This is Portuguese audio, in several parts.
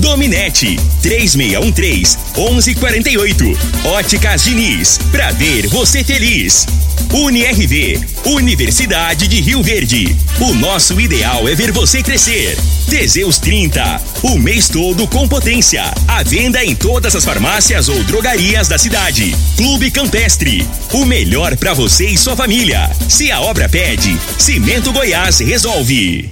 Dominete, 3613-1148. Óticas Diniz, pra ver você feliz. UniRV, Universidade de Rio Verde. O nosso ideal é ver você crescer. Teseus 30, o mês todo com potência. A venda em todas as farmácias ou drogarias da cidade. Clube Campestre, o melhor para você e sua família. Se a obra pede, Cimento Goiás resolve.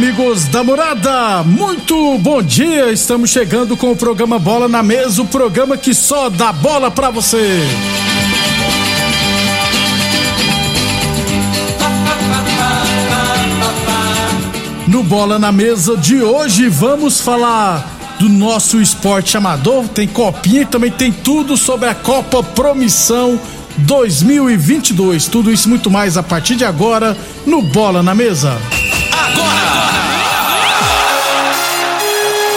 Amigos da morada, muito bom dia. Estamos chegando com o programa Bola na Mesa o programa que só dá bola pra você. No Bola na Mesa de hoje vamos falar do nosso esporte amador. Tem copinha e também tem tudo sobre a Copa Promissão 2022. Tudo isso muito mais a partir de agora no Bola na Mesa.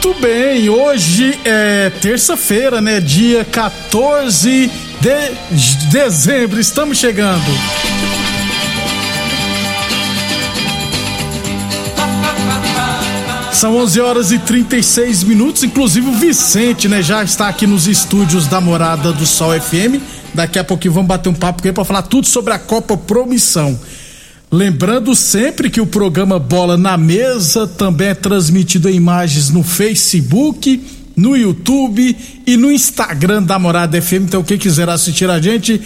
Muito bem, hoje é terça-feira, né? Dia 14 de dezembro, estamos chegando. São 11 horas e 36 minutos. Inclusive o Vicente, né, já está aqui nos estúdios da Morada do Sol FM. Daqui a pouquinho vamos bater um papo com ele para falar tudo sobre a Copa Promissão. Lembrando sempre que o programa Bola na Mesa também é transmitido em imagens no Facebook, no YouTube e no Instagram da Morada FM. Então, quem quiser assistir a gente,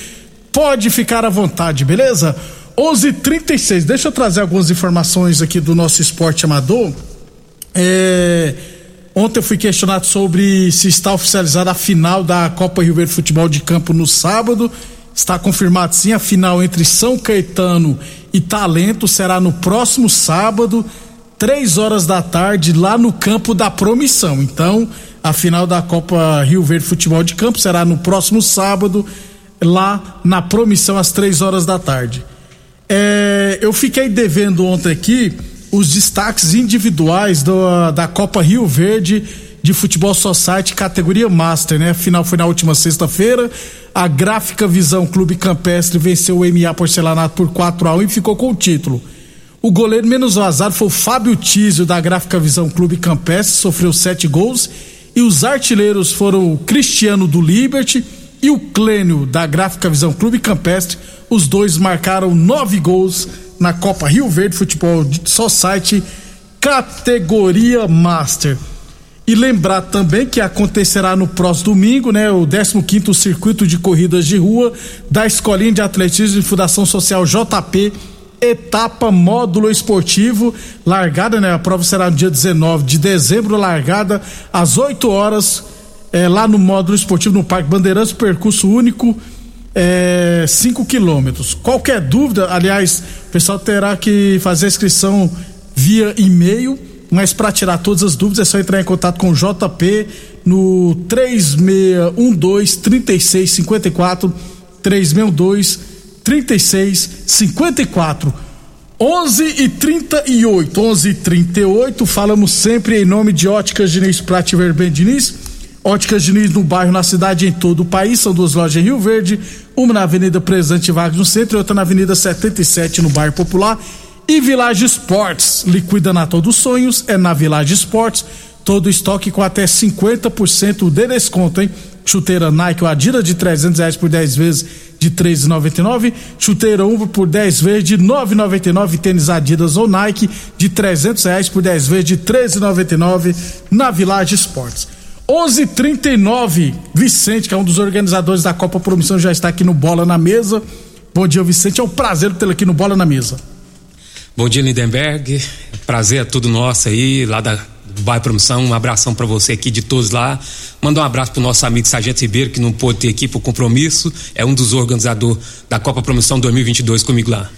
pode ficar à vontade, beleza? 11:36. Deixa eu trazer algumas informações aqui do nosso esporte amador. É, ontem eu fui questionado sobre se está oficializada a final da Copa Rio Verde Futebol de Campo no sábado. Está confirmado sim, a final entre São Caetano e Talento será no próximo sábado, três horas da tarde, lá no campo da Promissão. Então, a final da Copa Rio Verde Futebol de Campo será no próximo sábado, lá na Promissão, às três horas da tarde. É, eu fiquei devendo ontem aqui os destaques individuais do, da Copa Rio Verde de Futebol Society categoria Master, né? A final foi na última sexta-feira. A Gráfica Visão Clube Campestre venceu o MA Porcelanato por 4 a 1 e ficou com o título. O goleiro menos vazado foi o Fábio Tísio da Gráfica Visão Clube Campestre, sofreu sete gols. E os artilheiros foram o Cristiano do Liberty e o Clênio da Gráfica Visão Clube Campestre. Os dois marcaram nove gols na Copa Rio Verde Futebol Society categoria Master. E lembrar também que acontecerá no próximo domingo, né, o 15º Circuito de Corridas de Rua da Escolinha de Atletismo e Fundação Social JP, etapa módulo esportivo, largada, né, a prova será no dia 19 de dezembro, largada às 8 horas, é, lá no módulo esportivo no Parque Bandeirantes, percurso único, 5 é, quilômetros. Qualquer dúvida, aliás, o pessoal terá que fazer a inscrição via e-mail mas para tirar todas as dúvidas é só entrar em contato com o JP no 3612 3654 3612 3654 11 e 38 11 e 38 falamos sempre em nome de Óticas Diniz Prate Verben Diniz. Óticas Diniz no bairro, na cidade em todo o país. São duas lojas em Rio Verde uma na Avenida Presidente Vargas no centro e outra na Avenida 77 no bairro Popular e Village Sports, liquida Natal dos Sonhos, é na Village Sports, todo estoque com até 50% de desconto, hein? Chuteira Nike ou Adidas de 300 reais por 10 vezes de 3,99. Chuteira Umbro por 10 vezes de 9,99. Tênis Adidas ou Nike de 300 reais por 10 vezes de 13,99 na Village Sports. 11:39 Vicente, que é um dos organizadores da Copa Promissão, já está aqui no Bola na Mesa. Bom dia, Vicente. É um prazer tê-lo aqui no Bola na Mesa. Bom dia, Lindenberg. Prazer é tudo nosso aí, lá da bairro Promoção. Um abração para você aqui de todos lá. Mandar um abraço pro nosso amigo Sargento Ribeiro, que não pôde ter aqui por compromisso. É um dos organizadores da Copa Promoção 2022 comigo lá.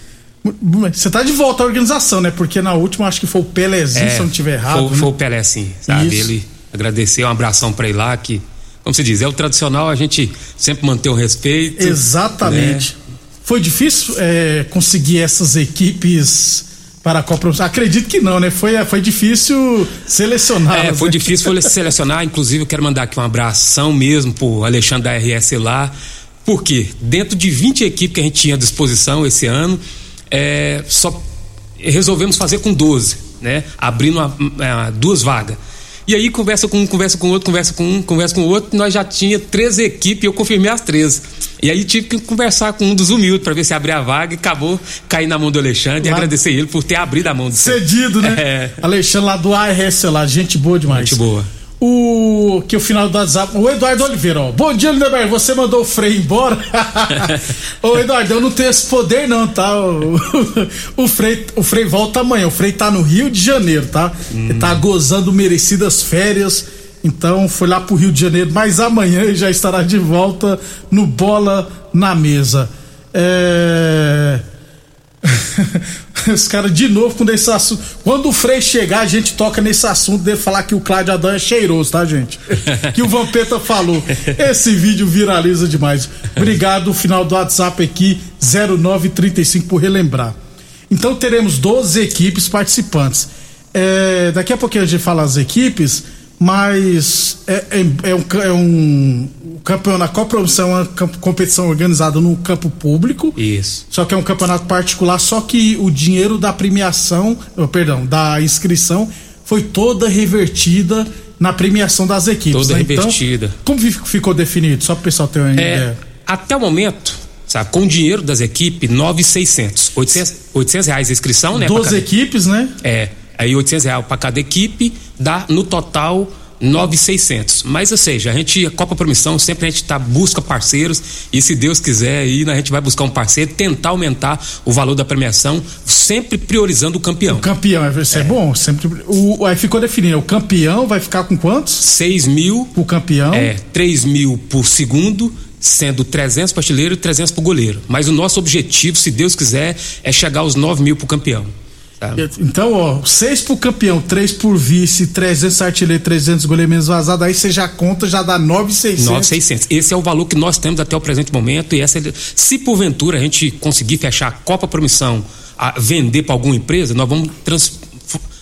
Você tá de volta à organização, né? Porque na última acho que foi o Pelézinho, é, se eu não estiver errado. Foi, né? foi o Pelé, sim, sabe? Isso. Ele agradeceu, um abração para ele lá, que, como se diz, é o tradicional, a gente sempre manter o respeito. Exatamente. Né? Foi difícil é, conseguir essas equipes para a Copa Acredito que não, né? Foi, foi difícil selecionar. É, foi né? difícil foi selecionar. Inclusive, eu quero mandar aqui um abração mesmo pro Alexandre da RS lá. Porque dentro de 20 equipes que a gente tinha à disposição esse ano, é, só resolvemos fazer com 12, né? Abrindo uma, uma, duas vagas. E aí conversa com um, conversa com outro, conversa com um, conversa com outro, nós já tinha três equipes e eu confirmei as três. E aí tive que conversar com um dos humildes para ver se abria a vaga e acabou caindo na mão do Alexandre lá... e agradecer ele por ter abrido a mão do Cedido, né? É. Alexandre lá do ARS lá, gente boa demais. Gente boa o que o final do WhatsApp, o Eduardo Oliveira, ó. Bom dia, Lindeberg, você mandou o Frei embora? Ô Eduardo, eu não tenho esse poder não, tá? O, o, Frei, o Frei volta amanhã, o Frei tá no Rio de Janeiro, tá? Hum. Ele tá gozando merecidas férias, então foi lá pro Rio de Janeiro, mas amanhã ele já estará de volta no Bola na Mesa. É... Os caras de novo com esse assunto. Quando o Frei chegar, a gente toca nesse assunto dele falar que o Cláudio Adão é cheiroso, tá, gente? que o Vampeta falou. Esse vídeo viraliza demais. Obrigado, final do WhatsApp aqui, 0935 por relembrar. Então teremos 12 equipes participantes. É, daqui a pouquinho a gente fala as equipes mas é, é, é, um, é um campeonato, qual promoção é uma competição organizada no campo público. Isso. Só que é um campeonato particular, só que o dinheiro da premiação, oh, perdão, da inscrição foi toda revertida na premiação das equipes. Toda né? Então, revertida. Então, como ficou definido? Só para o pessoal ter uma é, ideia. Até o momento, sabe, com o dinheiro das equipes, 9,600. 800, 800 reais a inscrição, né? 12 equipes, né? É. Aí 800 reais para cada equipe, dá no total 9,600. Mas, ou seja, a gente, a Copa Promissão, sempre a gente tá, busca parceiros e se Deus quiser aí, a gente vai buscar um parceiro, tentar aumentar o valor da premiação, sempre priorizando o campeão. O campeão, isso é, é bom. Sempre, o, aí ficou definido, o campeão vai ficar com quantos? 6 mil. O campeão? É, 3 mil por segundo sendo 300 para artilheiro e 300 para goleiro. Mas o nosso objetivo, se Deus quiser, é chegar aos 9 mil para o campeão. Então, ó, seis pro campeão, três por vice, 300 artilheiro, 300 goleiro menos vazado, aí você já conta, já dá 9,600. 9,600. Esse é o valor que nós temos até o presente momento e essa, se porventura a gente conseguir fechar a Copa Promissão, a vender para alguma empresa, nós vamos trans,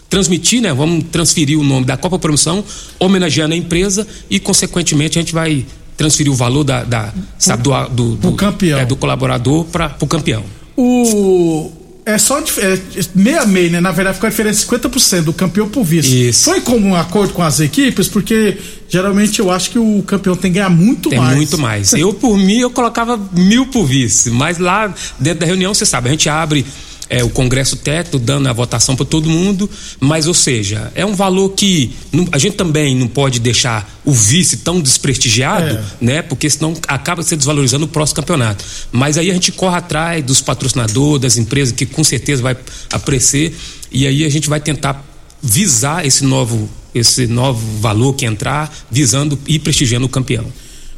transmitir, né? Vamos transferir o nome da Copa Promissão, homenageando a empresa e, consequentemente, a gente vai transferir o valor da, da sabe, do, do, do, campeão. É, do colaborador para o campeão. O é só é, meia meia, né? Na verdade, ficou a diferença de 50% do campeão por vice. Isso. Foi como um acordo com as equipes, porque geralmente eu acho que o campeão tem que ganhar muito tem mais. Muito mais. eu, por mim, eu colocava mil por vice. Mas lá dentro da reunião, você sabe, a gente abre é, o Congresso Técnico dando a votação para todo mundo, mas, ou seja, é um valor que não, a gente também não pode deixar o vice tão desprestigiado, é. né? Porque senão acaba se desvalorizando o próximo campeonato. Mas aí a gente corre atrás dos patrocinadores, das empresas que com certeza vai aparecer, e aí a gente vai tentar visar esse novo esse novo valor que entrar, visando e prestigiando o campeão.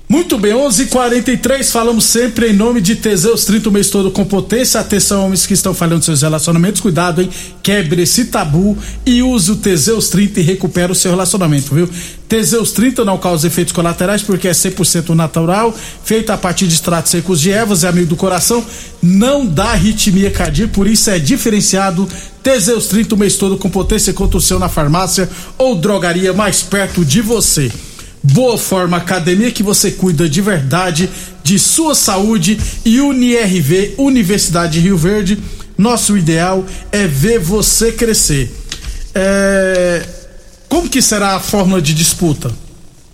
Muito bem, 11:43 h 43 falamos sempre em nome de Teseus 30 o mês todo com potência. Atenção, homens que estão falhando seus relacionamentos, cuidado, hein? Quebre esse tabu e use o Teseus 30 e recupera o seu relacionamento, viu? Teseus 30 não causa efeitos colaterais porque é 100% natural, feito a partir de extratos secos de ervas, é amigo do coração, não dá arritmia cardíaca, por isso é diferenciado. Teseus 30 o mês todo com potência contra o seu na farmácia ou drogaria mais perto de você. Boa Forma Academia que você cuida de verdade de sua saúde e UniRV Universidade de Rio Verde. Nosso ideal é ver você crescer. É... Como que será a fórmula de disputa?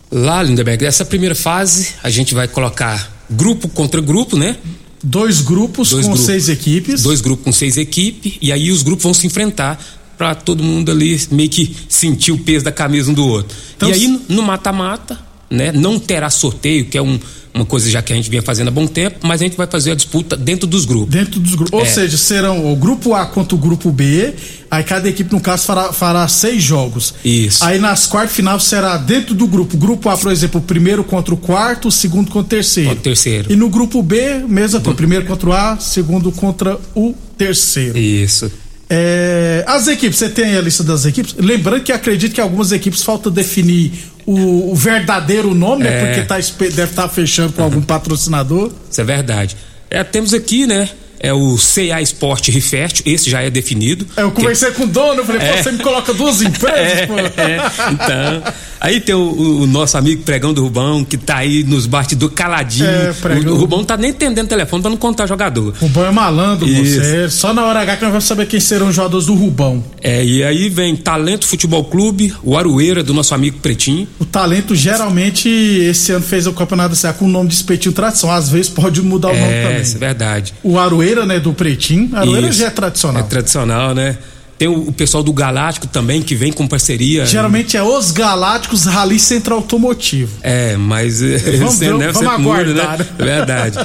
Lá, Lindeberg, essa primeira fase a gente vai colocar grupo contra grupo, né? Dois grupos dois com grupos, seis equipes. Dois grupos com seis equipes e aí os grupos vão se enfrentar para todo mundo ali meio que sentir o peso da camisa um do outro. Então, e aí no mata-mata, né? Não terá sorteio, que é um, uma coisa já que a gente vinha fazendo há bom tempo, mas a gente vai fazer a disputa dentro dos grupos. Dentro dos grupos. Ou É. seja, serão o grupo A contra o grupo B. Aí cada equipe, no caso, fará, fará seis jogos. Isso. Aí nas quartas final será dentro do grupo. Grupo A, por exemplo, o primeiro contra o quarto, o segundo contra o terceiro. Contra o terceiro. E no grupo B, mesma coisa. Primeiro contra o A, segundo contra o terceiro. Isso. É, as equipes, você tem aí a lista das equipes? Lembrando que acredito que algumas equipes falta definir o, o verdadeiro nome, né? É. Porque tá, deve estar fechando com algum patrocinador. Isso é verdade. É, temos aqui, né? É o CA Sport Rifest, esse já é definido. É, Eu conversei com o dono, eu falei, É. você me coloca duas empresas, pô. É, então, aí tem o, o- o nosso amigo Pregão do Rubão, que tá aí nos bastidores caladinho. É, Pregão. o, o Rubão tá nem entendendo o telefone pra não contar jogador. Rubão é malandro, Isso. você. Só na hora H que nós vamos saber quem serão os jogadores do Rubão. É, e aí vem Talento Futebol Clube, o Aroeira, do nosso amigo Pretinho. O talento geralmente esse ano fez o campeonato da com o nome de Espetinho Tradição. Às vezes pode mudar o nome É, também. isso é verdade. O Aroeira, né, do Pretinho. Aroeira Isso. já é tradicional. É tradicional, né? Tem o, o pessoal do Galáctico também, que vem com parceria. Geralmente é os Galácticos Rally Centro Automotivo. É, mas eh, Vamos sempre, né, vamos sempre muda, aguardar, né? É verdade.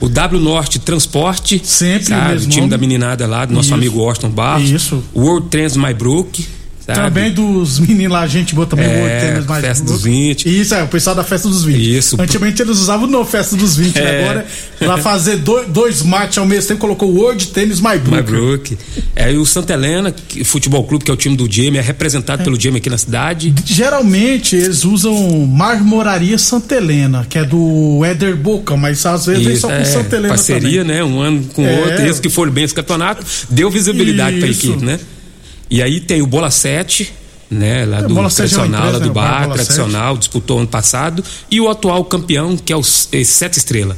O W Norte Transporte. Sempre sabe? o time nome. da meninada lá, do nosso Isso. amigo Washington Barros. Isso. World Trans My Brook. Sabe? Também dos meninos lá, gente boa também. É, o World Tennis mais Festa Boa. dos 20. Isso, é, o pessoal da Festa dos 20. Isso. Antigamente eles usavam no Festa dos 20, né? É. agora pra fazer dois, dois matches ao mesmo tempo colocou o World Tennis My Brook. My Brook. É, e o Santa Helena que- Futebol Clube, que é o time do Jamie, é representado pelo Jamie aqui na cidade. Geralmente eles usam Marmoraria Santa Helena, que é do Éder Boca, mas às vezes vem Isso, só com é, Santa Helena parceria, também. né? Um ano com o É. outro. Esse que for bem esse campeonato, deu visibilidade pra Isso. equipe, né? E aí tem o Bola 7, né? Lá do Bola 7 é tradicional, lá empresa, do né? Bar tradicional, disputou ano passado. E o atual campeão, que é o eh, Sete Estrela.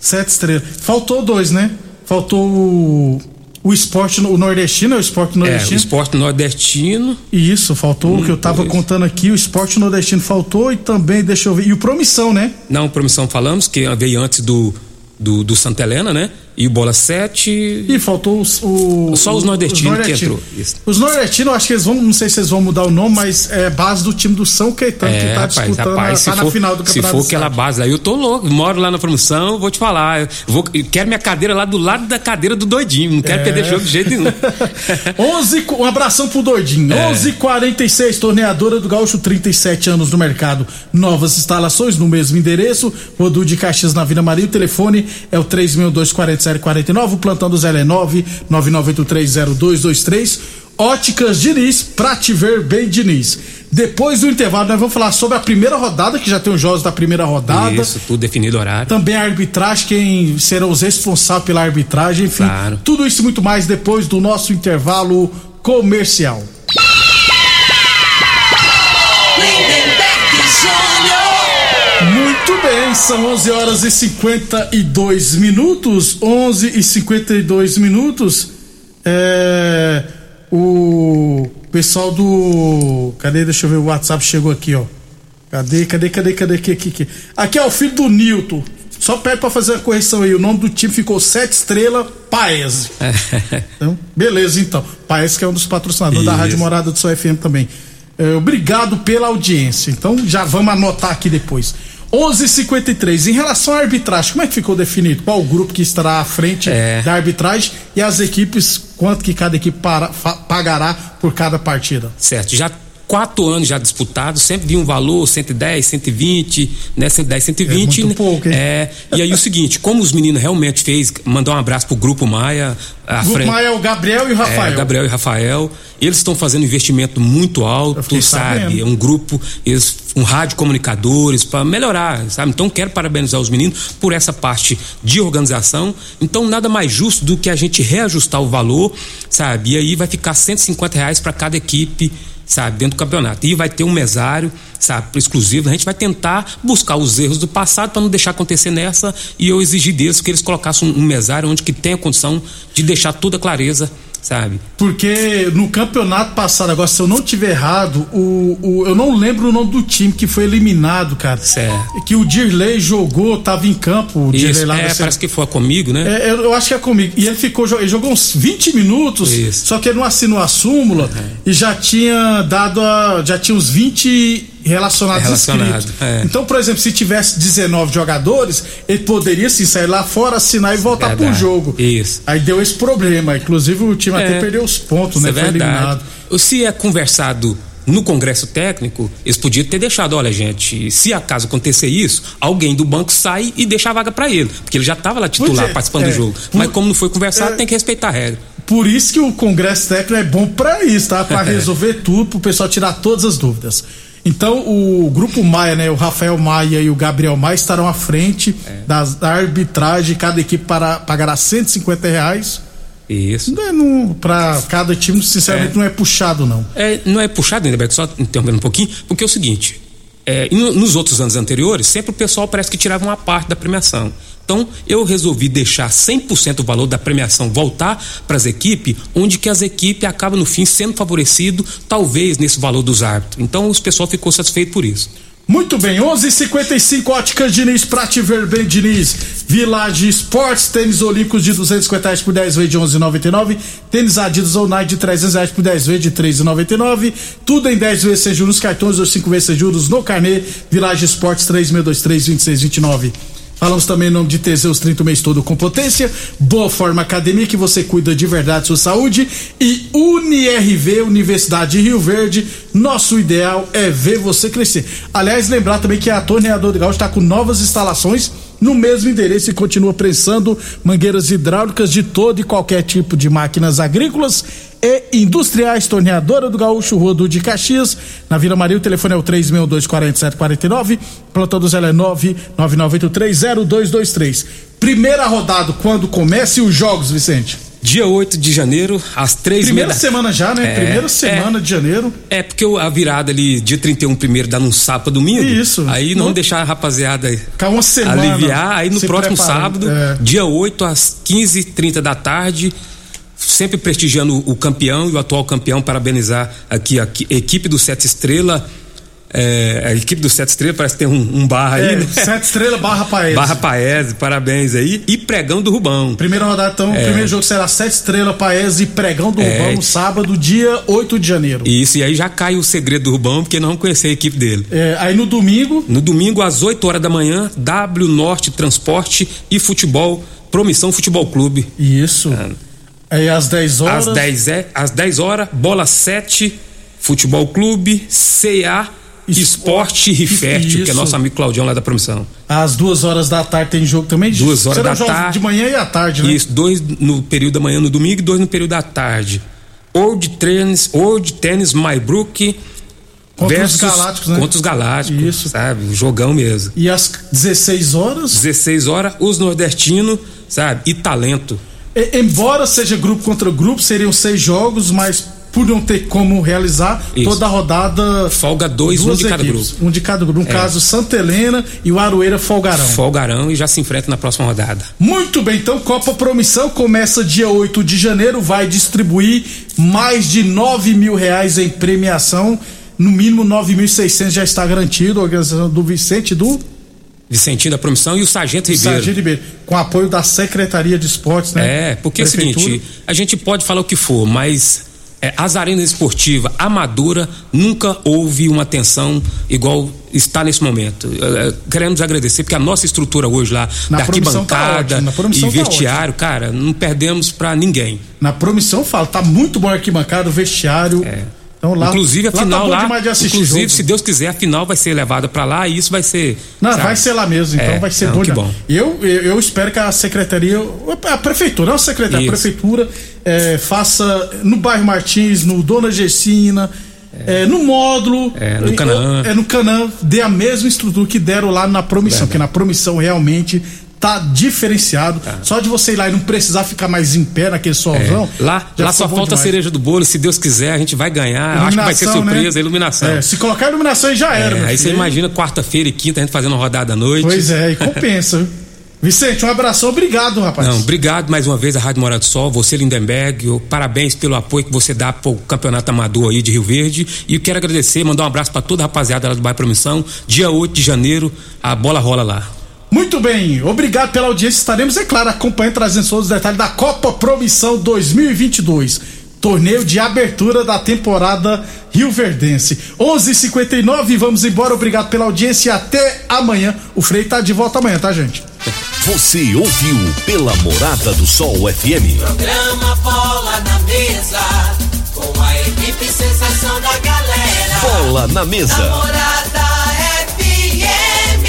Sete estrelas. Faltou dois, né? Faltou o, o esporte, o nordestino, é o esporte É, o nordestino. esporte nordestino. Isso, faltou o que eu tava dois. contando aqui, o esporte nordestino faltou e também, deixa eu ver, e o Promissão, né? Não, promissão falamos, que veio antes do, do, do Santa Helena, né? E o Bola 7. E faltou os, o, Só os nordestinos que entrou. Os nordestinos, acho que eles vão, não sei se eles vão mudar o nome, mas é base do time do São Caetano que É, tá rapaz, disputando, rapaz, tá se na for, final do se campeonato. for do aquela base aí, eu tô louco. Moro lá na promoção, vou te falar. eu Vou, eu quero minha cadeira lá do lado da cadeira do doidinho. Não É. quero perder jogo de jeito nenhum. 11, co- um abração pro Doidinho. É. 11:46 torneadora do Gaúcho, 37 anos no mercado. Novas instalações no mesmo endereço. Rodu de Caxias na Vila Maria. O telefone é o 3624749. O plantão do Zé é 9 99830223. Óticas Diniz, pra te ver bem, Diniz. Depois do intervalo, nós vamos falar sobre a primeira rodada, que já tem os jogos da primeira rodada. Isso, tudo definido horário. Também a arbitragem, quem serão os responsáveis pela arbitragem, enfim. Claro. Tudo isso e muito mais depois do nosso intervalo comercial. Lindenberg Júnior. Muito bem, são 11 horas e 52 minutos. 11 e 52 minutos. É, o pessoal do. Cadê? Deixa eu ver, o WhatsApp chegou aqui, ó. Cadê, cadê, cadê, cadê? Aqui, aqui, aqui. Aqui é o filho do Nilton. Só pede pra fazer a correção aí. O nome do time ficou Sete Estrela Paese. Então, beleza, então. Paes que é um dos patrocinadores da Isso. Rádio Morada do Sol FM também. É, obrigado pela audiência. Então já vamos anotar aqui depois. 11:53 Em relação à arbitragem, como é que ficou definido? Qual o grupo que estará à frente É. da arbitragem e as equipes, quanto que cada equipe para- fa- pagará por cada partida? Certo, já quatro anos já disputados, sempre vinha um valor, 110, 120, né? 110, 120. É muito né? pouco, hein? É, e aí o seguinte, como os meninos realmente fez, mandar um abraço pro Grupo Maia, O grupo frente. Maia é o Gabriel e o Rafael. É, Gabriel e Rafael, eles estão fazendo investimento muito alto, sabe? É um grupo, eles, um rádio comunicadores para melhorar, sabe? Então quero parabenizar os meninos por essa parte de organização. Então nada mais justo do que a gente reajustar o valor, sabe? E aí vai ficar 150 reais para cada equipe. Sabe, dentro do campeonato. E vai ter um mesário, sabe, exclusivo. A gente vai tentar buscar os erros do passado para não deixar acontecer nessa. E eu exigi deles que eles colocassem um mesário onde que tenha condição de deixar toda a clareza, sabe? Porque no campeonato passado, agora, se eu não tiver errado, o, o- eu não lembro o nome do time que foi eliminado, cara. Certo. Que o Dirley jogou, tava em campo, o Dirley Isso, lá é, parece que foi comigo, né? É, eu, eu acho que é comigo. E ele ficou, ele jogou uns 20 minutos, Isso. só que ele não assinou a súmula e já tinha dado a, já tinha uns 20 relacionados Relacionado, inscritos. é. Então, por exemplo, se tivesse 19 jogadores, ele poderia sim sair lá fora, assinar e voltar pro Verdade. jogo. Isso. Aí deu esse problema. Inclusive o time até É. perdeu os pontos, Isso né? é Foi verdade. eliminado. Se é conversado no Congresso Técnico, eles podiam ter deixado, olha, gente, se acaso acontecer isso, alguém do banco sai e deixa a vaga pra ele, porque ele já estava lá titular é, participando é. do jogo. Por- Mas como não foi conversado, é. tem que respeitar a regra. Por isso que o Congresso Técnico é bom pra isso, tá? Pra resolver tudo, pro pessoal tirar todas as dúvidas. Então, o grupo Maia, né? O Rafael Maia e o Gabriel Maia estarão à frente É. das, da arbitragem. Cada equipe para, pagará 150 reais. Isso. Não é pra cada time, sinceramente, É. não é puxado, não. É, não é puxado, ainda bem, só interrompendo um pouquinho, porque é o seguinte: é, no- nos outros anos anteriores, sempre o pessoal parece que tirava uma parte da premiação. Então, eu resolvi deixar 100% o valor da premiação voltar para as equipes, onde que as equipes acabam, no fim, sendo favorecido, talvez, nesse valor dos árbitros. Então, o pessoal ficou satisfeito por isso. Muito bem, 11:55 Óticas Diniz, Prate Ver bem Diniz, Village Sports, tênis olímpicos de 250 reais por 10 vezes de 11,99, tênis Adidas ou Nike de 300 reais por 10 vezes de 3,99, tudo em 10 vezes sem juros, cartões ou 5 vezes sem juros no carnê, Village Sports 3623-2629. Falamos também em nome de Teseus 30 o mês todo com potência, Boa Forma Academia, que você cuida de verdade sua saúde, e UniRV, Universidade de Rio Verde, nosso ideal é ver você crescer. Aliás, lembrar também que a Torneador de Gaúcho está com novas instalações no mesmo endereço e continua prensando mangueiras hidráulicas de todo e qualquer tipo de máquinas agrícolas e industriais. Torneadora do Gaúcho, Rua do de Caxias, na Vila Maria. O telefone é o 3624749. Plantão do Zé é 999830223. Primeira rodada, quando começa e os jogos, Vicente? Dia 8 de janeiro, às três meia Primeira da- semana já, né? É, Primeira semana de janeiro. É, porque a virada ali, dia 31 primeiro, dá num sábado domingo. Isso. Aí não Não- deixar a rapaziada Ficar uma semana. aliviar. Aí no próximo preparando. sábado, É. dia 8, às 15h30 da tarde, sempre prestigiando o campeão e o atual campeão, parabenizar aqui a qui- equipe do Sete Estrela. É, a equipe do Sete Estrela parece que tem um, um barra aí, É, né? Sete estrelas barra Paes. Barra Paese, parabéns aí. E pregão do Rubão. Primeira rodada, então, o primeiro jogo será Sete Estrelas, Paes e Pregão do É. Rubão, no sábado, dia 8 de janeiro. Isso, e aí já cai o segredo do Rubão, porque não vamos conhecer a equipe dele. É, aí no domingo, No domingo, às 8 horas da manhã, W Norte Transporte e Futebol, Promissão Futebol Clube. isso. Aí às 10 horas. Às 10, é, às 10 horas, Bola 7, Futebol Clube, CA, Esporte Riferte, que é nosso amigo Claudião lá da Promissão. Às duas horas da tarde tem jogo também? Duas horas Serão da tarde. De manhã e à tarde, né? Isso, dois no período da manhã no domingo e dois no período da tarde. Old Tennis, Old Tennis Maybrook Contra os versus Galácticos, né? contra os Galácticos, Isso. sabe? Um jogão mesmo. E às 16 horas, 16 horas, os nordestinos, sabe? E talento. Embora seja grupo contra grupo, seriam seis jogos, mas por não ter como realizar, Isso. toda a rodada. Folga dois, um de cada equipes, grupo. Um de cada grupo. No caso, Santa Helena e o Aroeira folgarão. Folgarão e já se enfrenta na próxima rodada. Muito bem, então Copa Promissão começa dia 8 de janeiro, vai distribuir mais de 9 mil reais em premiação. No mínimo 9.600 já está garantido, a organização do Vicente do Vicentinho da Promissão e o Sargento Ribeiro. Sargento Ribeiro, com apoio da Secretaria de Esportes, né? É, porque é o seguinte, a gente pode falar o que for, mas é, as arenas esportivas amadora nunca houve uma atenção igual está nesse momento. É, é, queremos agradecer, porque a nossa estrutura hoje lá, Na da tá arquibancada ótimo, na Promissão e tá vestiário, cara, não perdemos pra ninguém. Na Promissão fala, tá muito bom a arquibancada, o vestiário. Então lá, inclusive a lá final tá lá, de assistir inclusive jogo. se Deus quiser a final vai ser levada pra lá e isso vai ser Não, sabe? vai ser lá mesmo, então É, vai ser não, bom. que bom. Eu, eu, eu espero que a secretaria, a prefeitura, não a secretaria, a Isso. prefeitura é, faça no bairro Martins, no Dona Gessina, é, no módulo. É, no Canaã. É, no Canaã, dê a mesma estrutura que deram lá na promissão, Verdade. porque na promissão realmente tá diferenciado. Só de você ir lá e não precisar ficar mais em pé naquele solzão. É. Lá, lá só falta a demais. cereja do bolo. Se Deus quiser, a gente vai ganhar. Acho que vai ser né? surpresa, a iluminação. É, se colocar a iluminação aí já era. É, aí você imagina quarta-feira e quinta a gente fazendo uma rodada à noite. Pois é, e compensa. Vicente, um abração, obrigado, rapaz. Não, obrigado mais uma vez à Rádio Morado do Sol, você Lindenberg, eu- parabéns pelo apoio que você dá pro Campeonato Amador aí de Rio Verde e eu quero agradecer, mandar um abraço para toda a rapaziada lá do Bairro Promissão, dia 8 de janeiro, a bola rola lá. Muito bem, obrigado pela audiência. Estaremos, é claro, acompanhando, trazendo todos os detalhes da Copa Promissão 2022. torneio de abertura da temporada Rio Verdense. 11:59 vamos embora. Obrigado pela audiência e até amanhã. O Frei tá de volta amanhã, tá, gente? Você ouviu pela Morada do Sol FM. Programa Bola na Mesa, com a equipe sensação da galera. Bola na mesa.